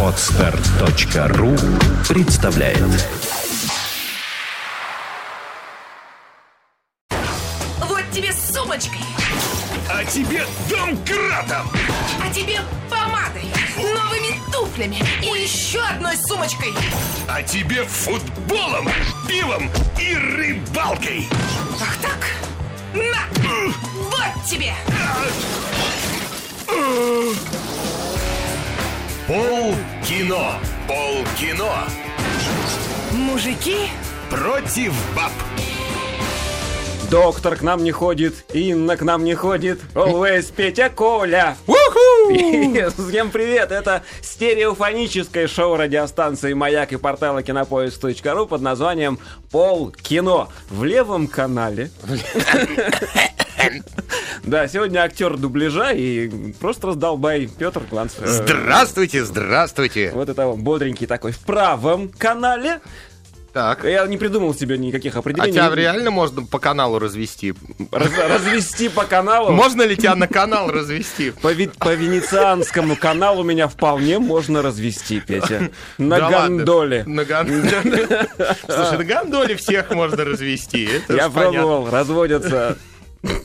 Отстар.ру представляет Вот тебе сумочкой, А тебе домкратом! а тебе помадой, новыми туфлями и еще одной сумочкой. А тебе футболом, пивом и рыбалкой! Ах так? На! Вот тебе! Пол кино! Пол кино! Мужики, Против баб! Доктор к нам не ходит, Инна к нам не ходит, Always Петя Коля. Всем привет! Это стереофоническое шоу радиостанции «Маяк» и портала кинопоиск.ру под названием «Пол кино». В левом канале. Да, сегодня актер дубляжа и просто раздолбай Петр Кланц. Э, Здравствуйте, здравствуйте. Вот это вот бодренький такой. В правом канале. Так. Я не придумал себе никаких А определений. тебя реально можно по каналу развести? Раз- развести по каналу. Можно ли тебя на канал развести? По, по венецианскому каналу меня вполне можно развести, Петя. На Да ладно. гондоле. На гондоле. Слушай, на гондоле всех можно развести. Это Я ж понятно. пробовал, разводятся.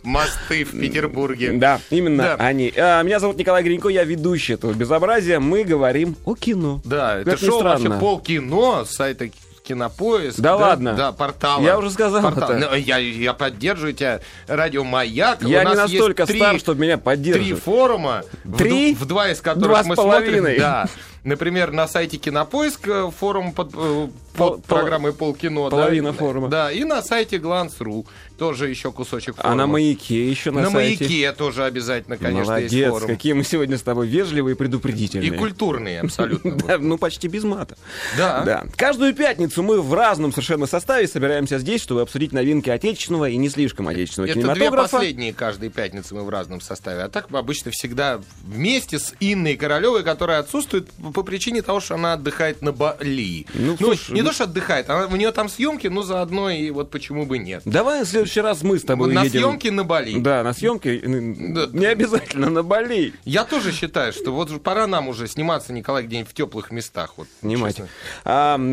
Мосты в Петербурге. Да, именно Да. они. А, меня зовут Николай Гринько, я ведущий этого безобразия. Мы говорим о кино. Да, это Как ни шоу вообще странно. полкино с сайта Кинопоиск. Да ладно? Да, портала. Я уже сказал Портал. это. Ну, Я, я поддерживаю тебя. Радио Маяк. Я У не настолько три- стар, чтобы меня Три поддерживать. форума, в Три? ду- в два из которых Два с мы половиной. смотрим. Да. Например, на сайте Кинопоиск э, форум под, э, Пол- под программой Полкино. половина да, форума. Да, и на сайте Glance.ru тоже еще кусочек форума. А на маяке еще на, На сайте. маяке тоже обязательно, конечно, есть Молодец, форум. какие мы сегодня с тобой вежливые и предупредительные. И культурные, абсолютно. Да, ну, почти без мата. Да. Да. Каждую пятницу мы в разном совершенно составе собираемся здесь, чтобы обсудить новинки отечественного и не слишком отечественного Это две кинематографа. последние каждой пятницы мы в разном составе. А так обычно всегда вместе с Инной Королевой, которая отсутствует по- причине того, что она отдыхает на Бали. Ну, Ну, слушай, не ну- то, что отдыхает, она, у нее там съемки, но заодно и вот почему бы нет. Давай в следующий раз мы с тобой на едем. съемки на Бали. Да, на съемки. Да. Не обязательно на Бали. Я тоже считаю, что вот пора нам уже сниматься, Николай, где-нибудь в теплых местах. Вот, Снимать. честно. А.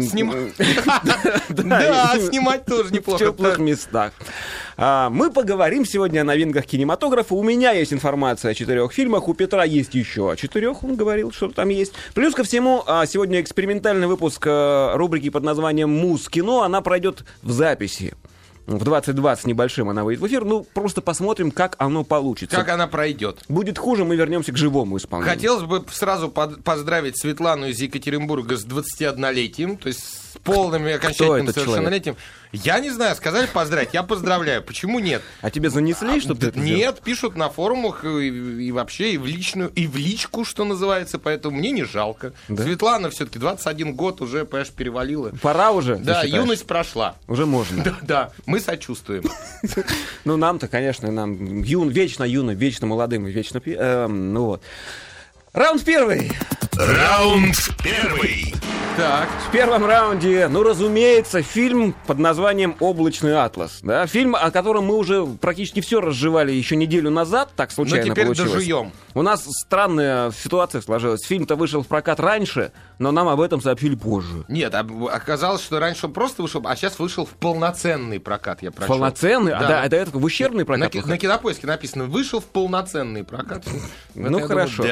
Да, снимать тоже в неплохо. теплых местах. А, мы поговорим сегодня о новинках кинематографа. У меня есть информация о четырех фильмах, у Петра есть еще о четырех, он говорил, что там есть. Плюс ко всему, а, сегодня экспериментальный выпуск э, рубрики под названием «Муз кино», она пройдет в записи. В 2020 с небольшим она выйдет в эфир. Ну, просто посмотрим, как оно получится. Как она пройдет. Будет хуже, мы вернемся к живому исполнению. Хотелось бы сразу под- поздравить Светлану из Екатеринбурга с 21-летием, то есть полным и окончательным совершеннолетием. Я не знаю, сказали поздравить, я поздравляю. Почему нет? А тебе занесли, чтобы ты это? Нет, пишут на форумах и, и вообще, и в личную, и в личку, что называется, поэтому мне не жалко. Светлана все-таки 21 год уже, понимаешь, перевалила. Пора уже, Да, юность прошла. Уже можно. Да, да, мы сочувствуем. Ну, нам-то, конечно, нам юн, вечно юным, вечно молодым и вечно... эм, ну вот. Раунд первый. Раунд первый. Так, В первом раунде, ну, разумеется, фильм под названием «Облачный атлас». Да? Фильм, о котором мы уже практически все разжевали еще неделю назад, так случайно но теперь получилось. дожуем. У нас странная ситуация сложилась. Фильм-то вышел в прокат раньше, но нам об этом сообщили позже. Нет, а- оказалось, что раньше он просто вышел, а сейчас вышел в полноценный прокат, я прочел. Полноценный? А Да. да, это, это в ущербный На, прокат? ки- выходит? на кинопоиске написано, вышел в полноценный прокат. Ну хорошо.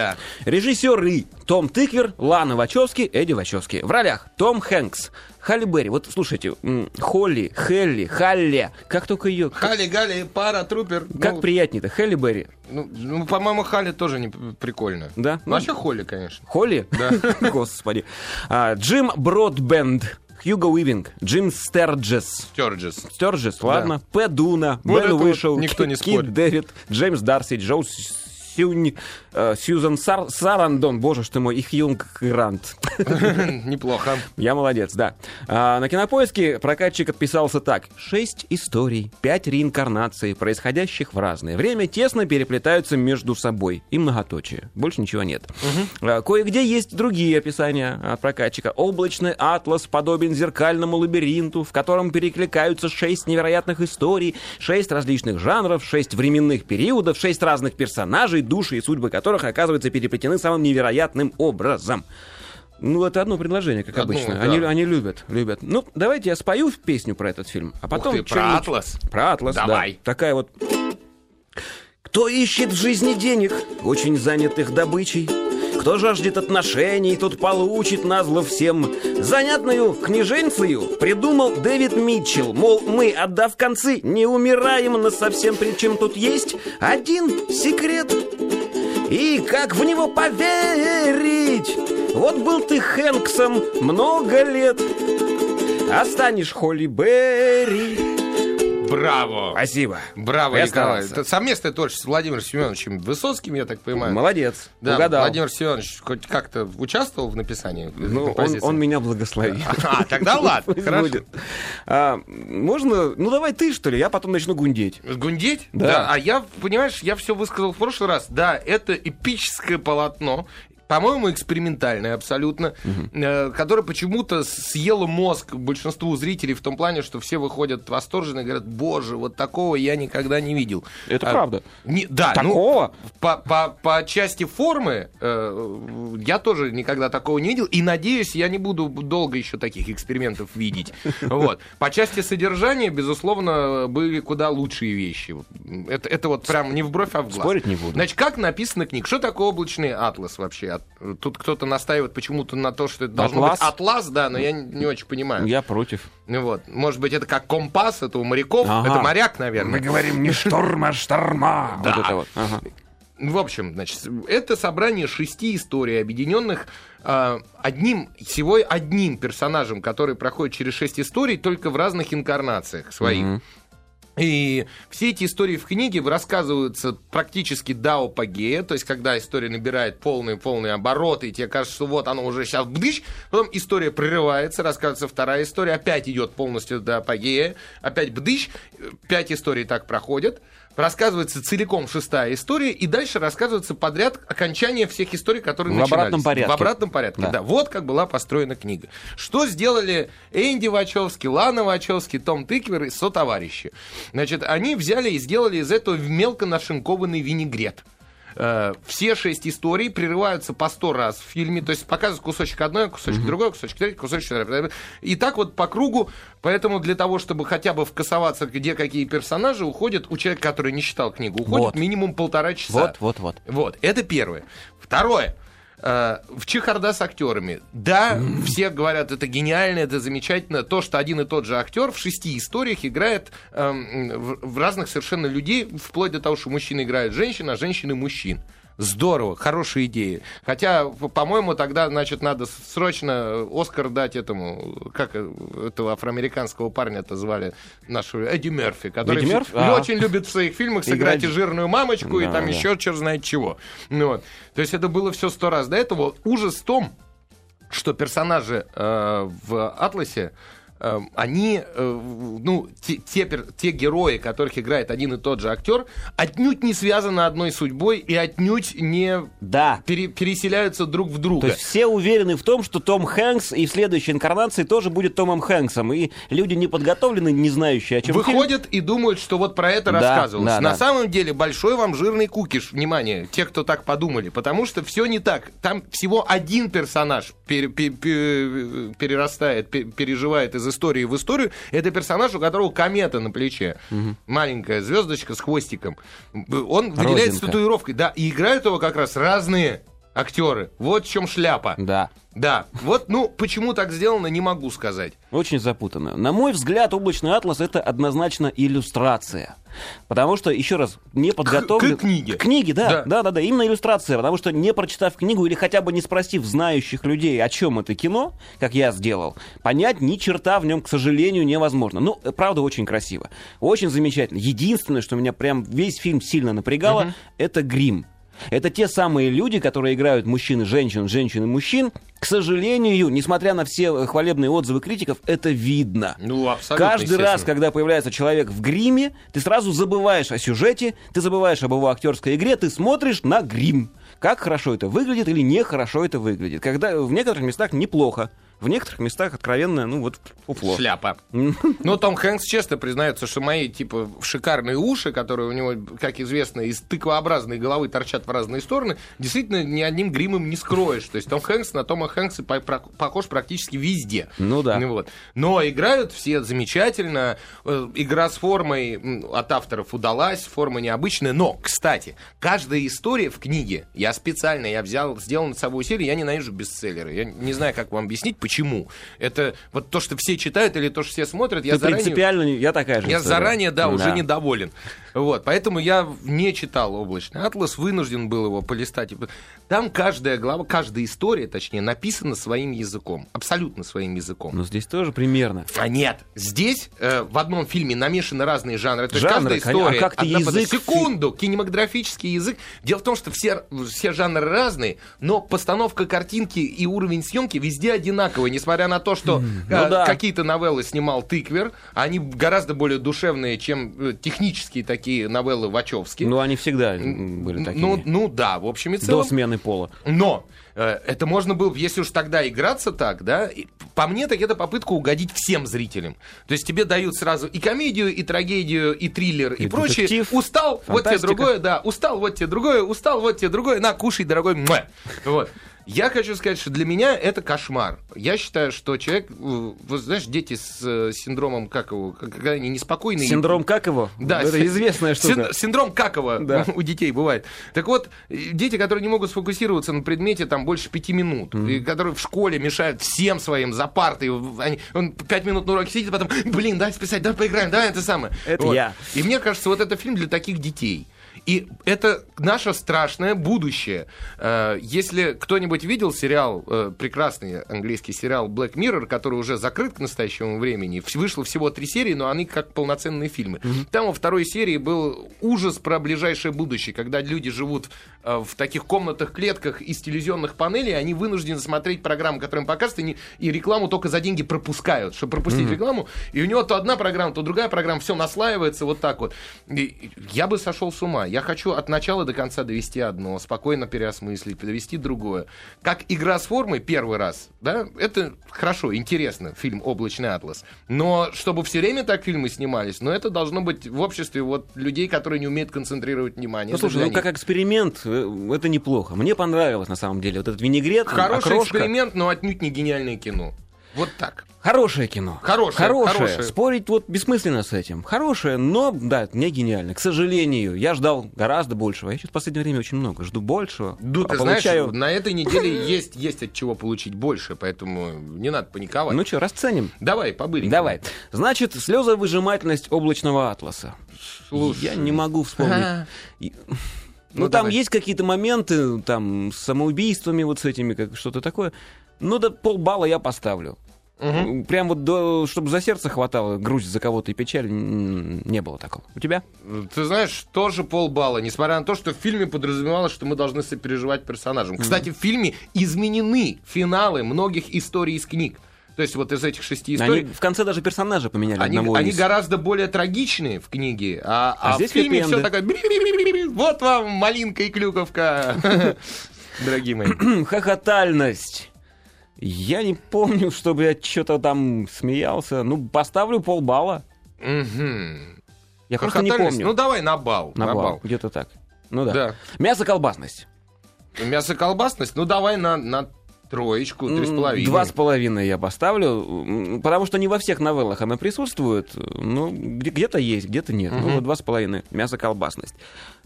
Режиссеры Том Тыквер, Лана Вачовски, Эдди Вачовски. В ролях Том Хэнкс, Халли Берри. Вот слушайте, Холли, Хелли, Халле. Как только ее... Хали, Гали, пара, трупер. Как ну, приятнее-то, Хелли Берри. ну, ну, по-моему, Хали тоже не прикольно. Да? Ну, вообще Холли, конечно. Холли? Да. Господи. А, Джим Бродбент, Хьюго Уивинг, Джим Стерджес. Стерджес. Стерджес, ладно. Пэ Дуна, Вот Бен Уишоу, никто не Кит. Дэвид, Джеймс Дарси, Чжоу Сюнь, Сьюзан Сар- Сарандон, боже ж ты мой, и Хью Грант. Неплохо. Я молодец, да. А, на кинопоиске прокатчик отписался так. Шесть историй, пять реинкарнаций, происходящих в разное время, тесно переплетаются между собой. И многоточие. Больше ничего нет. А, кое-где есть другие описания от прокатчика. Облачный атлас подобен зеркальному лабиринту, в котором перекликаются шесть невероятных историй, шесть различных жанров, шесть временных периодов, шесть разных персонажей, души и судьбы которых, оказывается, переплетены самым невероятным образом. Ну, это одно предложение, как Одно, обычно. да. Они, они любят, любят. Ну, давайте я спою песню про этот фильм, а потом... ты, про «Атлас»? Про «Атлас», да. Давай. Такая вот... Кто ищет в жизни денег, очень занятых добычей, кто жаждет отношений, тот получит назло всем. Занятную книженцию придумал Дэвид Митчелл. Мол, мы, отдав концы, не умираем на совсем. Причем тут есть один секрет. И как в него поверить? Вот был ты Хэнксом много лет, а станешь Холли Берри. Браво! Спасибо. Браво, Я Николай. старался. Это совместное творчество с Владимиром Семеновичем Высоцким, я так понимаю. Молодец. Да, Угадал. Владимир Семенович хоть как-то участвовал в написании Ну, он, он меня благословил. А, тогда ладно, хорошо. А, можно... Ну, давай ты, что ли, я потом начну гундеть. Гундеть? Да. А я, понимаешь, я все высказал в прошлый раз. Да, это эпическое полотно. По-моему, экспериментальное абсолютно, э, которое почему-то съело мозг большинству зрителей в том плане, что все выходят восторженно и говорят, боже, вот такого я никогда не видел. Это А, правда. не- да, ну, Такого? по, по, по части формы э, я тоже никогда такого не видел. И надеюсь, я не буду долго еще таких экспериментов видеть. Вот. По части содержания, безусловно, были куда лучшие вещи. Это, это вот прям не в бровь, а в глаз. Спорить не буду. Значит, как написана книга? Что такое облачный атлас вообще? Тут кто-то настаивает почему-то на то, что это должно Атлас? быть атлас, да, но я не, не очень понимаю. Я против. Ну вот. Может быть, это как компас, это у моряков, Ага. это моряк, наверное. говорим не шторма, шторма. Да. Вот это вот. Ага. В общем, значит, это собрание шести историй, объединенных э, одним, всего одним персонажем, который проходит через шесть историй, только в разных инкарнациях своих. И все эти истории в книге рассказываются практически до апогея, то есть когда история набирает полные-полные обороты, и тебе кажется, что вот оно уже сейчас бдыщ, потом история прерывается, рассказывается вторая история, опять идет полностью до апогея, опять бдыщ, пять историй так проходят, рассказывается целиком шестая история, и дальше рассказывается подряд окончание всех историй, которые В начинались. обратном порядке. В обратном порядке, Да. да. Вот как была построена книга. Что сделали Энди Вачовски, Лана Вачовски, Том Тыквер и сотоварищи? Значит, они взяли и сделали из этого мелко нашинкованный винегрет. Э, Все шесть историй прерываются по сто раз в фильме, то есть показывают кусочек одной, кусочек другой, кусочек третий, кусочек четвертый. И так вот по кругу, поэтому для того, чтобы хотя бы вкасоваться, где какие персонажи, уходит, у человека, который не читал книгу, уходит Вот. минимум полтора часа. Вот, вот, вот. Вот, это первое. Второе. Э, В чехарда с актерами. Да, все говорят, это гениально, это замечательно. То, что один и тот же актер в шести историях играет эм, в, в разных совершенно людей, вплоть до того, что мужчина играет женщин, а женщины мужчин. Здорово, хорошая идея. Хотя, по- по-моему, тогда, значит, надо срочно Оскар дать этому, как э, этого афроамериканского парня это звали, нашего Эдди Мерфи, который Эдди Мерфи? А. очень любит в своих фильмах сыграть Играть. и жирную мамочку, и Да, там да. еще черт знает чего. Ну, вот. То есть это было все сто раз до этого. Ужас в том, что персонажи э, в Атласе э, они, э, ну, те, те, пер- те герои, которых играет один и тот же актер, отнюдь не связаны одной судьбой и отнюдь не Да. пере- переселяются друг в То друга. есть все уверены в том, что Том Хэнкс и в следующей инкарнации тоже будет Томом Хэнксом. И люди неподготовленные, не знающие, о чем фильм. Выходят и думают, что вот про это Да, рассказывалось. да, На да. самом деле большой вам жирный кукиш, внимание, те, кто так подумали, потому что все не так. Там всего один персонаж пере- пе- пе- перерастает, пе- переживает из истории в историю. Это персонаж, у которого комета на плече. Маленькая звездочка с хвостиком. Он выделяется Родинка. татуировкой. Да, и играют его как раз разные актеры. Вот в чем шляпа. Да. Да, вот, ну, почему так сделано, не могу сказать. Очень запутанно. На мой взгляд, облачный атлас это однозначно иллюстрация. Потому что, еще раз, не подготовлен... к книге. К книге, да, Да. да, да, да, именно иллюстрация. Потому что не прочитав книгу или хотя бы не спросив знающих людей, о чем это кино, как я сделал, понять ни черта в нем, к сожалению, невозможно. Ну, э, правда, очень красиво. Очень замечательно. Единственное, что меня прям весь фильм сильно напрягало, это грим. Это те самые люди, которые играют мужчин и женщин, женщин и мужчин. К сожалению, несмотря на все хвалебные отзывы критиков, это видно. Ну, абсолютно, Каждый раз, когда появляется человек в гриме, ты сразу забываешь о сюжете, ты забываешь об его актерской игре, ты смотришь на грим. Как хорошо это выглядит или нехорошо это выглядит. Когда в некоторых местах неплохо В некоторых местах откровенно, ну вот, фуфло. Шляпа. Ну, Том Хэнкс честно признается, что мои, типа, шикарные уши, которые у него, как известно, из тыквообразной головы торчат в разные стороны, действительно ни одним гримом не скроешь. То есть Том Хэнкс на Тома Хэнкса похож практически везде. Ну да. Вот. Но играют все замечательно. Э, Игра с формой от авторов удалась, форма необычная. Но, кстати, каждая история в книге, я специально, я взял, сделал над собой серию, я ненавижу бестселлеры. Я не знаю, как вам объяснить, почему. Это вот то, что все читают или то, что все смотрят, я Ты заранее... принципиально, я такая же. Я история. заранее, да, уже недоволен. Вот, поэтому я не читал «Облачный атлас», вынужден был его полистать. Там каждая глава, каждая история, точнее, написана своим языком. Абсолютно своим языком. Но здесь тоже примерно. А нет, здесь э, в одном фильме намешаны разные жанры. То есть Жанры, каждая конечно. история... А как ты под- язык фи- Секунду, кинематографический язык. Дело в том, что все, все жанры разные, но постановка картинки и уровень съемки везде одинаковый, несмотря на то, что э, Ну да. какие-то новеллы снимал Тыквер, они гораздо более душевные, чем э, технические такие новеллы Вачовски. Ну, они всегда были такими. ну, ну да, в общем и До целом. смены пола. Но э, это можно было, если уж тогда играться так, да, и по мне так это попытка угодить всем зрителям. То есть тебе дают сразу и комедию, и трагедию, и триллер, и, И прочее. детектив, Устал, вот тебе фантастика. другое, да, устал, вот тебе другое, устал, вот тебе другое, на, кушай, дорогой, муа. Вот. Я хочу сказать, что для меня это кошмар. Я считаю, что человек, э, вот знаешь, дети с э, синдромом, как его, когда они неспокойные. Синдром как его? Да, Это си- известная син- штука. синдром Какова Да. у детей бывает. Так вот, э, дети, которые не могут сфокусироваться на предмете там больше пяти минут, и которые в школе мешают всем своим за партой, они, он пять минут на уроке сидит, потом, блин, дай списать, давай поиграем, давай это самое. Это Вот. я. И мне кажется, вот это фильм для таких детей. И это наше страшное будущее. Э, Если кто-нибудь видел сериал, э, прекрасный английский сериал Black Mirror, который уже закрыт к настоящему времени, вышло всего три серии, но они как полноценные фильмы. Там во второй серии был ужас про ближайшее будущее, когда люди живут э, в таких комнатах, клетках из телевизионных панелей, они вынуждены смотреть программы, которые им показывают, и, не- и рекламу только за деньги пропускают, чтобы пропустить рекламу. И у него то одна программа, то другая программа, все наслаивается вот так вот. И я бы сошел с ума. Я хочу от начала до конца довести одно, спокойно переосмыслить, довести другое. Как игра с формой первый раз, да, это хорошо, интересно, фильм «Облачный атлас». Но чтобы все время так фильмы снимались, но это должно быть в обществе вот людей, которые не умеют концентрировать внимание. Ну, слушай, ну них. как эксперимент, э, это неплохо. Мне понравилось, на самом деле. Вот этот винегрет, Хороший окрошка. эксперимент, но отнюдь не гениальное кино. Вот так. Хорошее кино. Хорошее, Хорошее. хорошее. Спорить вот бессмысленно с этим. Хорошее, но, да, не гениально. К сожалению, я ждал гораздо большего. Я сейчас в последнее время очень много жду большего. Ну, а ты получаю... знаешь, на этой неделе есть, есть от чего получить больше, поэтому не надо паниковать. Ну что, расценим? Давай, побыренькому. Давай. Значит, слезовыжимательность облачного атласа. Слушай. Я не могу вспомнить. Ну, Ну, там давай. есть какие-то моменты, там, с самоубийствами вот с этими, как что-то такое. Ну, да полбалла я поставлю. Прям вот, до, чтобы за сердце хватало, грусть за кого-то и печаль, не было такого. У тебя? Ты знаешь, тоже полбалла, несмотря на то, что в фильме подразумевалось, что мы должны сопереживать персонажам. Кстати, в фильме изменены финалы многих историй из книг. То есть вот из этих шести Они историй... в конце даже персонажа поменяли Они, одного они из. гораздо более трагичные в книге, а, А а здесь в фильме все такое... «Би-би-би-би-би-би, Вот вам малинка и клюковка. Дорогие мои. Хохотальность. Я не помню, чтобы я что-то там смеялся. Ну, поставлю полбалла. Мгм. Я просто не помню. Ну давай на бал. На на балл. бал. Где-то так. Ну да. Да. Мясо-колбасность. Мясо-колбасность? Ну давай на, на троечку, три с половиной. Два с половиной я поставлю, потому что не во всех новеллах она присутствует. Ну, где- где-то есть, где-то нет. Ну, вот два с половиной. Мясо-колбасность.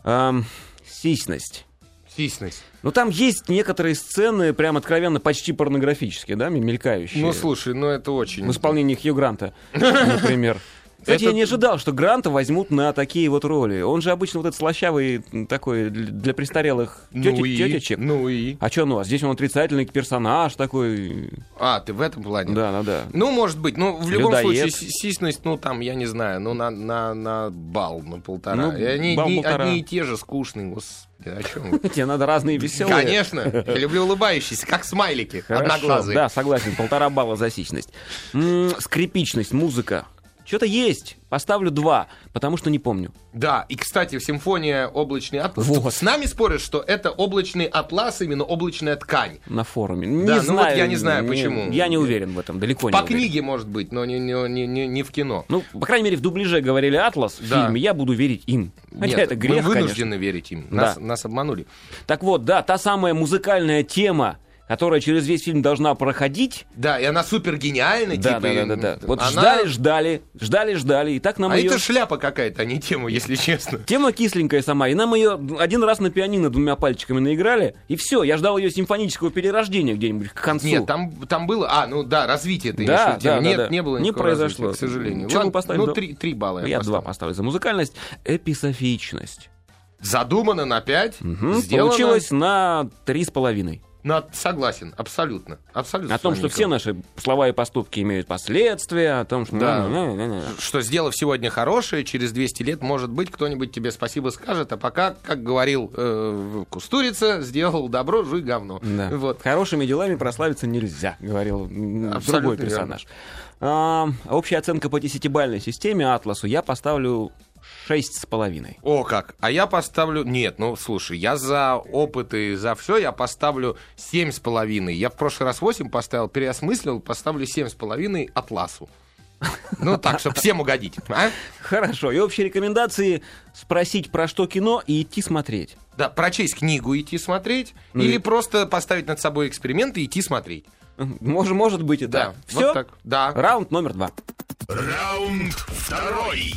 Ам, Сисьность. Сисность. Ну, там есть некоторые сцены, прям откровенно почти порнографические, да, мелькающие. Ну слушай, ну это очень... в исполнении Хью Гранта, например. Кстати, я Это- не ожидал, что Гранта возьмут на такие вот роли. Он же обычно вот этот слащавый такой для престарелых Ну тетя- и? тетечек. Ну и? А что, ну, а здесь он отрицательный персонаж такой. А, ты в этом плане? Да, да, да. Ну, может быть. Ну, в любом Людоед. случае, си- сисьность, ну, там, я не знаю, ну, на, на, на бал, на полтора. Ну, И они балл одни, полтора. одни и те же скучные, господи, о чем? Тебе надо разные веселые. Конечно, я люблю улыбающиеся, как смайлики, Хорошо, одноглазые. Да, согласен, полтора балла за сисьность. Скрипичность, музыка. Что-то есть. Поставлю два, потому что не помню. Да, и, кстати, симфония «Облачный атлас». Вот. С нами спорят, что это облачный атлас, именно облачная ткань. На форуме. Не Да, ну знаю. вот я не знаю, не- почему. Я не уверен в этом, далеко не По уверен. книге, может быть, но не, не, не, не- не в кино. Ну, по крайней мере, в дубляже говорили «Атлас» в Да. фильме, я буду верить им. Хотя Нет, это грех, мы конечно. вынуждены верить им. Нас, Да. нас обманули. Так вот, да, та самая музыкальная тема, которая через весь фильм должна проходить. Да, и она супер гениальна, Да, типа. да, да, да, да. Вот она- ждали, ждали, ждали, ждали, и так нам А ее... это шляпа какая-то, а не тема, если честно. Тема кисленькая сама, и нам ее один раз на пианино двумя пальчиками наиграли, и все, я ждал ее симфонического перерождения где-нибудь к концу. Нет, там, там было... А, ну да, развитие ты Да, имеешь да, да, Нет, да. не было Не произошло. к сожалению. Чего Ладно, вы поставили? Ну, три, три балла я, Я поставил. два поставлю за музыкальность. Эписофичность. Задумано на пять, Мгм, сделано... Получилось на три с половиной. На- Согласен, абсолютно. Абсолютно. О том, что все наши слова и поступки имеют последствия, о том, что... Да. Не-не-не-не. что сделав сегодня хорошее, через 200 лет, может быть, кто-нибудь тебе спасибо скажет, а пока, как говорил э, Кустурица, сделал добро, жуй говно. Да. Вот. Хорошими делами прославиться нельзя, говорил Абсолютно другой верно. персонаж. А, общая оценка по десятибальной системе Атласу я поставлю шесть с половиной. О, как. А я поставлю... Нет, ну, слушай, я за опыты, за все, я поставлю семь с половиной. Я в прошлый раз 8 поставил, переосмыслил, поставлю семь с половиной Атласу. Ну, так, чтобы всем угодить. а? Хорошо. И общие рекомендации спросить, про что кино, и идти смотреть. Да, прочесть книгу, идти смотреть, Ну или и- просто поставить над собой эксперимент и идти смотреть. Может, может быть и Да, вот Все? так. Да. Раунд номер два. Раунд второй.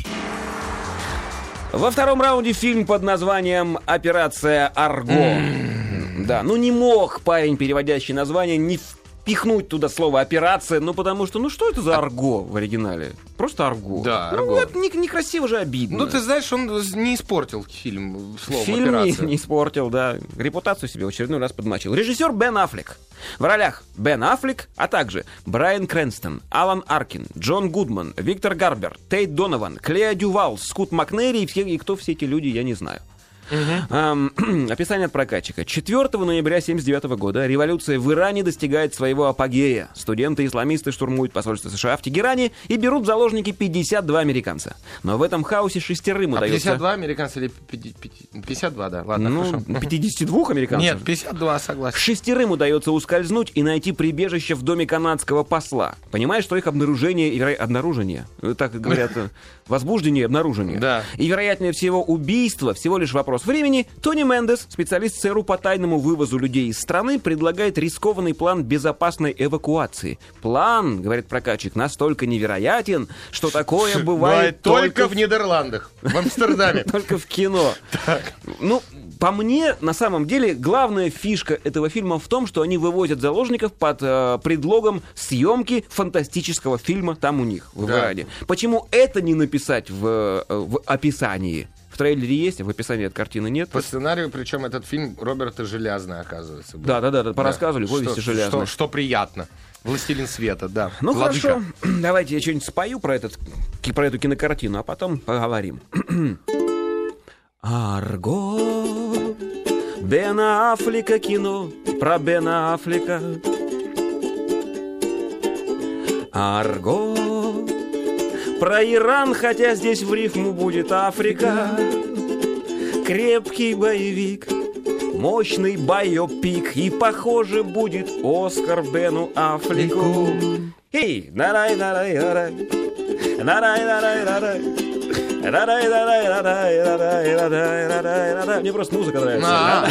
Во втором раунде фильм под названием «Операция Арго». Да, ну не мог парень, переводящий название, не впихнуть туда слово «операция», ну потому что, ну что это за «Арго» в оригинале? Просто «Арго». Да, Ну, «Арго». это не- некрасиво же, обидно. Ну, ты знаешь, он не испортил фильм словом Фильм не, «Операция». не испортил, да. Репутацию себе в очередной раз подмочил. Режиссер Бен Аффлек. В ролях Бен Аффлек, а также Брайан Крэнстон, Алан Аркин, Джон Гудман, Виктор Гарбер, Тейт Донован, Клея Дювал, Скут Макнери и, все, и кто все эти люди, я не знаю. Описание от прокатчика. 4 ноября 1979 года революция в Иране достигает своего апогея. Студенты-исламисты штурмуют посольство США в Тегеране и берут в заложники 52 американца. Но в этом хаосе шестерым А удается... 52 американца или 50 52, да, ладно, Ну, хорошо. 52 американцев? Нет, 52, согласен. Шестерым удается ускользнуть и найти прибежище в доме канадского посла. Понимаешь, что их обнаружение обнаружение, э, так говорят, возбуждение и обнаружение. Да. И вероятнее всего убийство всего лишь вопрос времени. Тони Мендес, специалист ЦРУ по тайному вывозу людей из страны, предлагает рискованный план безопасной эвакуации. План, говорит прокатчик, настолько невероятен, что такое бывает только в Нидерландах, в Амстердаме. только в кино. Ну, по мне, на самом деле, главная фишка этого фильма в том, что они вывозят заложников под э, предлогом съемки фантастического фильма там у них, в Да. Почему это не написать в, э, в описании? В трейлере есть, а в описании от картины нет. По сценарию, причем этот фильм Роберта Желязная, оказывается. был. Да, да, да, да, порассказывали, Да. повести Что- железные. Что, что приятно. Властелин света, да. Ну Владыка. хорошо, давайте я что-нибудь спою про, этот, про эту кинокартину, а потом поговорим. Арго, Бена Аффлека кино про Бена Аффлека. Арго, про Иран, хотя здесь в рифму будет Африка. Крепкий боевик, мощный байопик, и, похоже, будет Оскар Бену Аффлеку. Эй, нарай, нарай, нарай, нарай, нарай, нарай. Мне просто музыка нравится. А.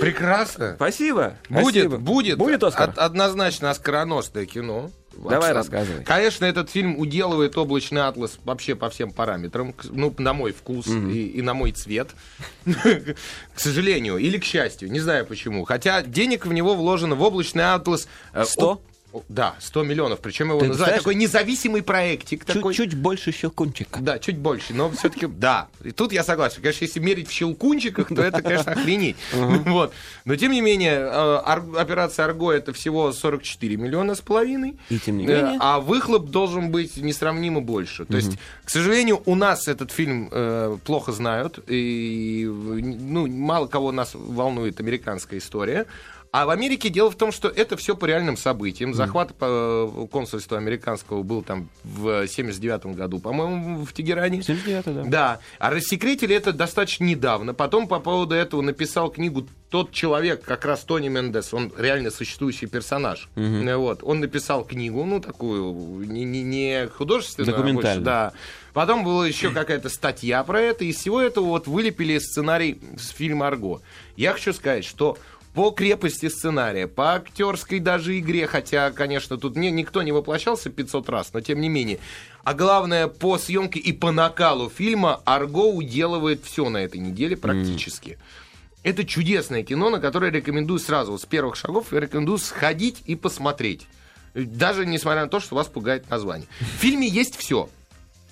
Прекрасно. Спасибо. Будет, спасибо. будет. Будет Оскар? Од- однозначно оскароносное кино. Давай рассказывай. Конечно, этот фильм уделывает облачный атлас вообще по всем параметрам. Ну, на мой вкус и, и на мой цвет. К сожалению. Или к счастью. Не знаю почему. Хотя денег в него вложено в облачный атлас... э, 100? Да, 100 миллионов. Причем его Ты называют такой независимый проектик. Такой... Чуть-чуть больше щелкунчика. Да, чуть больше, но все-таки да. И тут я согласен. Конечно, если мерить в щелкунчиках, то это, конечно, охренеть. Вот. Но тем не менее, э, операция Арго это всего 44 миллиона с половиной. И тем не Э, менее. А выхлоп должен быть несравнимо больше. То есть, к сожалению, у нас этот фильм э, плохо знают. И ну, мало кого нас волнует американская история. А в Америке дело в том, что это все по реальным событиям. Захват э, консульства американского был там в 79 году, по-моему, в Тегеране. 79 да. Да, а рассекретили это достаточно недавно. Потом по поводу этого написал книгу тот человек, как раз Тони Мендес, он реально существующий персонаж. Э, Вот, он написал книгу, ну такую не, не, не художественную, а больше, Документальную. да. Потом была еще какая-то статья про это, из всего этого вот вылепили сценарий с фильма «Арго». Я хочу сказать, что по крепости сценария, по актерской даже игре, хотя, конечно, тут не, никто не воплощался 500 раз, но тем не менее. А главное, по съемке и по накалу фильма Арго уделывает все на этой неделе практически. Это чудесное кино, на которое рекомендую сразу, с первых шагов, рекомендую сходить и посмотреть. Даже несмотря на то, что вас пугает название. В фильме есть все.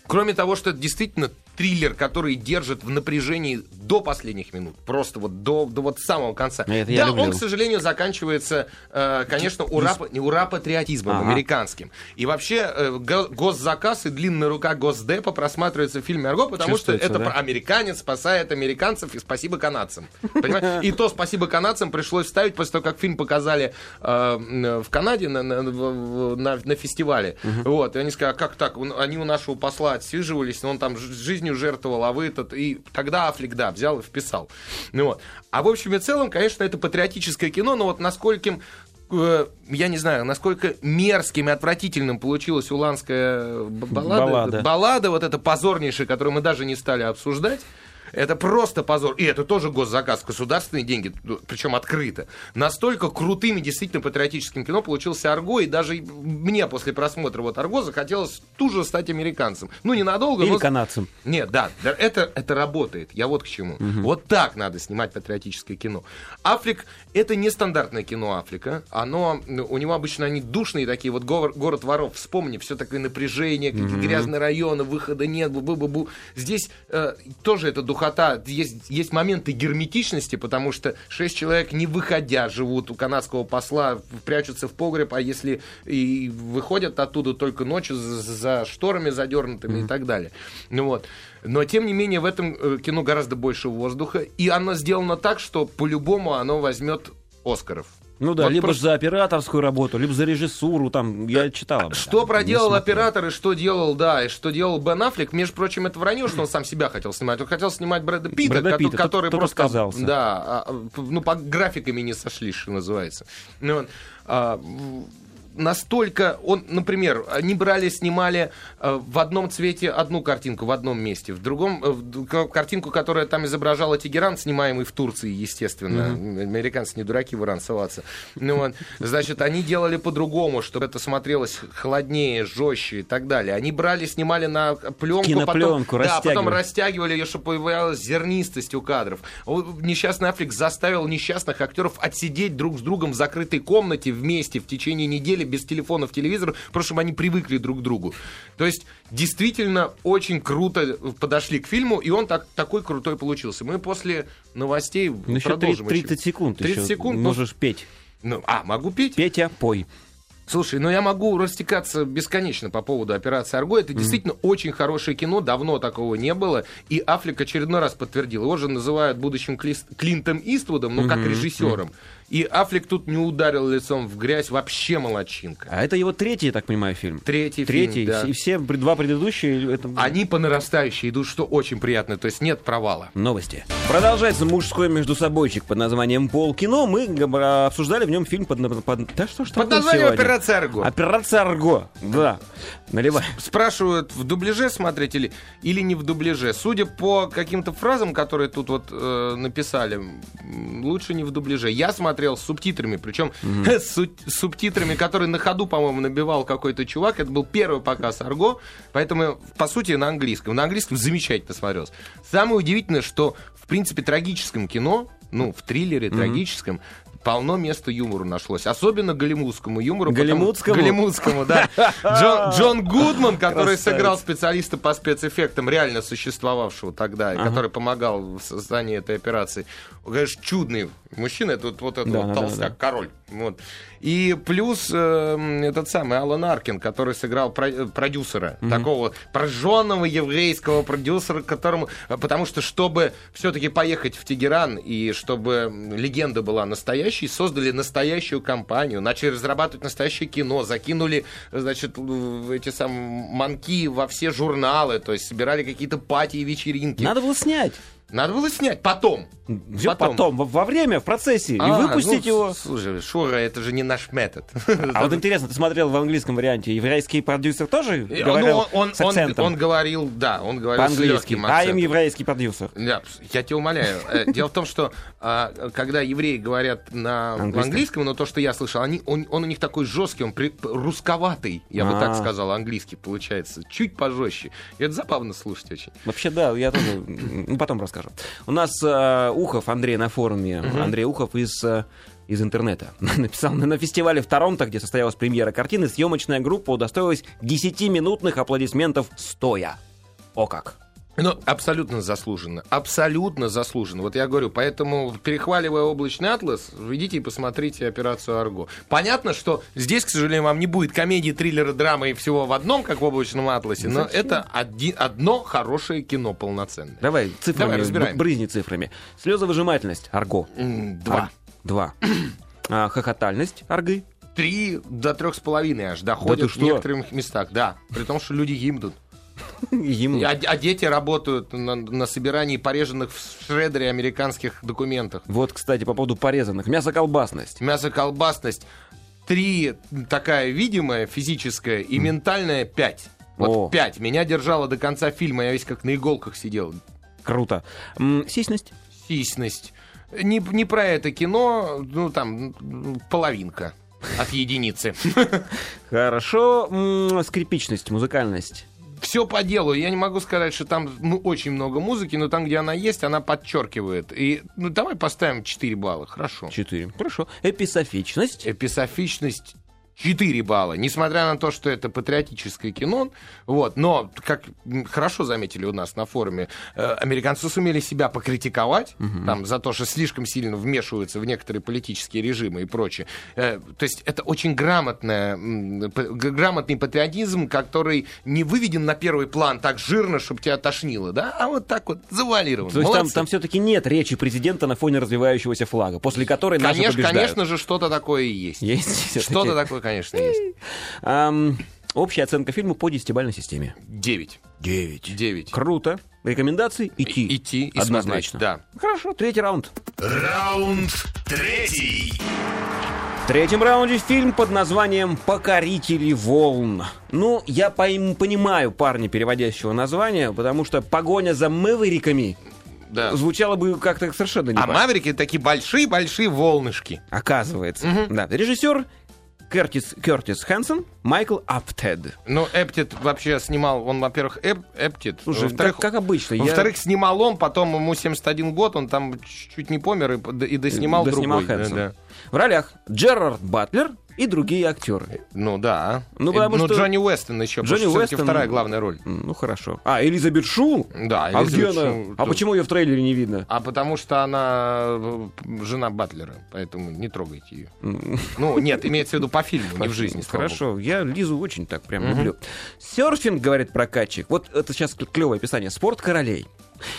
Кроме того, что это действительно триллер, который держит в напряжении до последних минут. Просто вот до, до вот самого конца. Это да, он, к сожалению, заканчивается, э, конечно, ура, ура патриотизмом Ага. американским. И вообще э, го- госзаказ и длинная рука Госдепа просматривается в фильме «Арго», потому что это да? американец спасает американцев, и спасибо канадцам. И то спасибо канадцам пришлось ставить после того, как фильм показали э, м, в Канаде на, на- фестивале. Вот, и они сказали, а как так? Он- Они у нашего посла отсиживались, но он там ж- жизнью жертвовал, а вы этот... И тогда Аффлек, да, взял и вписал. Ну вот. А в общем и целом, конечно, это патриотическое кино, но вот насколько э, я не знаю, насколько мерзким и отвратительным получилась уланская баллада. Баллада. Баллада, вот эта позорнейшая, которую мы даже не стали обсуждать. Это просто позор. И это тоже госзаказ, государственные деньги, причем открыто. Настолько крутым и действительно патриотическим кино получился Арго, и даже мне после просмотра вот Арго захотелось тут же стать американцем. Ну, ненадолго, Или но... канадцем. Нет, да, да, это, это работает. Я вот к чему. Вот так надо снимать патриотическое кино. Африк это нестандартное кино Африка. Оно, у него обычно они душные такие, вот говор- город воров, вспомни, все такое напряжение, какие грязные районы, выхода нет, бу-бу-бу. Здесь э, тоже эта духота, есть, есть моменты герметичности, потому что шесть человек, не выходя, живут у канадского посла, прячутся в погреб, а если и выходят оттуда только ночью за, за шторами задернутыми и так далее. Ну вот. Но, тем не менее, в этом э, кино гораздо больше воздуха, и оно сделано так, что по-любому оно возьмет Оскаров. Ну да, Вот либо просто- за операторскую работу, либо за режиссуру, там, я читал. об этом. Что проделал оператор и что делал, да, и что делал Бен Аффлек, между прочим, это вранье, что он сам себя хотел снимать. Он хотел снимать Брэда Питта, Брэда Питта, тот- который тот просто... отказался. Да, а, а, ну, по графиками не сошлись, что называется. Ну, а, настолько он, например, они брали, снимали э, в одном цвете одну картинку в одном месте, в другом э, в картинку, которая там изображала Тегеран, снимаемый в Турции, естественно. Американцы не дураки в Иран соваться. Ну, вот, значит, они делали по-другому, чтобы это смотрелось холоднее, жестче и так далее. Они брали, снимали на пленку, Кинопленку, потом, да, потом растягивали. ее, чтобы появлялась зернистость у кадров. Несчастный Африк заставил несчастных актеров отсидеть друг с другом в закрытой комнате вместе в течение недели без телефонов, телевизора, просто чтобы они привыкли друг к другу. То есть, действительно, очень круто подошли к фильму, и он так, такой крутой получился. Мы после новостей Ну, еще продолжим. 30 секунд 30 еще секунд, ну, можешь петь. Ну, а, могу петь? Петя, пой. Слушай, ну я могу растекаться бесконечно по поводу операции Арго. Это действительно очень хорошее кино, давно такого не было. И Аффлек очередной раз подтвердил. Его же называют будущим Клинтом Иствудом, ну как режиссером. И Аффлек тут не ударил лицом в грязь, вообще молодчинка. А это его третий, я так понимаю, фильм. Третий, Третий. фильм, да. И все два предыдущие это Они по нарастающей идут, что очень приятно. То есть нет провала. новости. Продолжается мужской междусобойчик под названием Полкино. Мы обсуждали в нем фильм под, под- да что ж Под названием сегодня? «Операция Арго». Операция Арго. Да. Наливай. Спрашивают, в дубляже смотреть или, или не в дубляже. Судя по каким-то фразам, которые тут вот э, написали, лучше не в дубляже. Я смотрел с субтитрами, причем с су- субтитрами, которые на ходу, по-моему, набивал какой-то чувак. Это был первый показ Арго, поэтому, по сути, на английском. На английском замечательно смотрелось. Самое удивительное, что, в принципе, трагическом кино, ну, в триллере трагическом, полно места юмору нашлось. Особенно голливудскому юмору. потому- Голливудскому? Голливудскому, да. Джон, Джон Гудман, который Красавец. сыграл специалиста по спецэффектам, реально существовавшего тогда, и который помогал в создании этой операции. Он, Конечно, чудный мужчина, это вот, вот этот Да, вот да, да, толстяк, да. король. Вот. И плюс э, этот самый Алан Аркин, который сыграл про- э, продюсера, такого прожженного еврейского продюсера, которому... э, Потому что, чтобы все-таки поехать в Тегеран, и чтобы легенда была настоящей, создали настоящую компанию, начали разрабатывать настоящее кино, закинули, значит, эти самые манки во все журналы, то есть собирали какие-то пати и вечеринки. Надо было снять. Надо было снять потом. Всё потом, во, во время, в процессе, и А, выпустить ну, его. Слушай, Шура, это же не наш метод. А вот интересно, ты смотрел в английском варианте, еврейский продюсер тоже Ну, говорил он, с акцентом? он говорил, да, он говорил по-английски. am акцентом. еврейский продюсер. Да, я тебя умоляю. Э, Дело в том, что а, когда евреи говорят на Английском. но то, что я слышал, они, он, он у них такой жесткий, он русковатый, я бы А. так сказал, английский получается, чуть пожестче. И это забавно слушать очень. Вообще, да, я тоже ну, потом расскажу. У нас э, Ухов Андрей на форуме. Андрей Ухов из э, из интернета. Написал на фестивале в Торонто, где состоялась премьера картины, съемочная группа удостоилась 10-минутных аплодисментов стоя. О как! Ну, абсолютно заслуженно. Абсолютно заслуженно. Вот я говорю, поэтому, перехваливая облачный атлас, идите и посмотрите операцию Арго. Понятно, что здесь, к сожалению, вам не будет комедии, триллера, драмы и всего в одном, как в облачном атласе, но это один- одно хорошее кино полноценное. Давай цифрами, Давай, разбираем. брызни цифрами. Слезовыжимательность, арго. Два. Ар- Два. А, хохотальность, аргы. Три до трех с половиной аж доходят ты в некоторых местах, да. При том, что люди гимнут. Ему. А, а дети работают на, на собирании пореженных в шредере американских документов. Вот, кстати, по поводу порезанных. Мясо-колбасность. Мясоколбасность три такая видимая, физическая, и ментальная пять. О. Вот пять. Меня держало до конца фильма, я весь как на иголках сидел. Круто. М, Сисьность. Сисьность. Не, не про это кино, ну там половинка от единицы. Хорошо. Скрипичность, музыкальность. Все по делу. Я не могу сказать, что там ну, очень много музыки, но там, где она есть, она подчеркивает. И ну давай поставим 4 балла. Хорошо. Четыре. Хорошо. Эписофичность. Эписофичность 4 балла, несмотря на то, что это патриотическое кино, вот, но, как хорошо заметили у нас на форуме, э, американцы сумели себя покритиковать, там, за то, что слишком сильно вмешиваются в некоторые политические режимы и прочее. Э, то есть это очень грамотная, грамотный патриотизм, который не выведен на первый план так жирно, чтобы тебя тошнило, да, а вот так вот завуалирован. То есть там, Молодцы. там все-таки нет речи президента на фоне развивающегося флага, после которой наши Конечно, побеждают. конечно же, что-то такое и есть. Есть. Что-то такое, конечно, есть. Общая оценка фильма по десятибалльной системе. 9. Девять. 9. Круто. Рекомендации идти. И- идти и Однозначно. смотреть, Хорошо, третий раунд. Раунд третий. В третьем раунде фильм под названием «Покорители волн». Ну, я пойм- понимаю парня, переводящего название, потому что погоня за мэвериками Да. звучало бы как-то совершенно не А Маверики такие большие-большие волнышки. Оказывается. Да. Режиссер Кертис, Кертис Хэнсон, Майкл Аптед. Ну, Эптит вообще снимал, он, во-первых, Эп, Эптит. Слушай, во-вторых, как, как обычно. я- во-вторых, снимал он, потом ему 71 год, он там чуть-чуть не помер и, и доснимал доснимал другой. Хэнсон. Да, да. В ролях Джерард Батлер и другие актеры. Ну да. Ну, потому ну, что- Джонни Уэстон еще, Джонни потому Уэстон- вторая главная роль. Ну, хорошо. А, Элизабет Шул? Да, А где Элизабет она? А почему ее в трейлере не видно? А потому что она э, жена Батлера, поэтому не трогайте ее. Ну, нет, имеется в виду по фильму, не в жизни. Хорошо, я Лизу очень так прям люблю. Серфинг, говорит прокатчик. Вот это сейчас клевое описание. Спорт королей.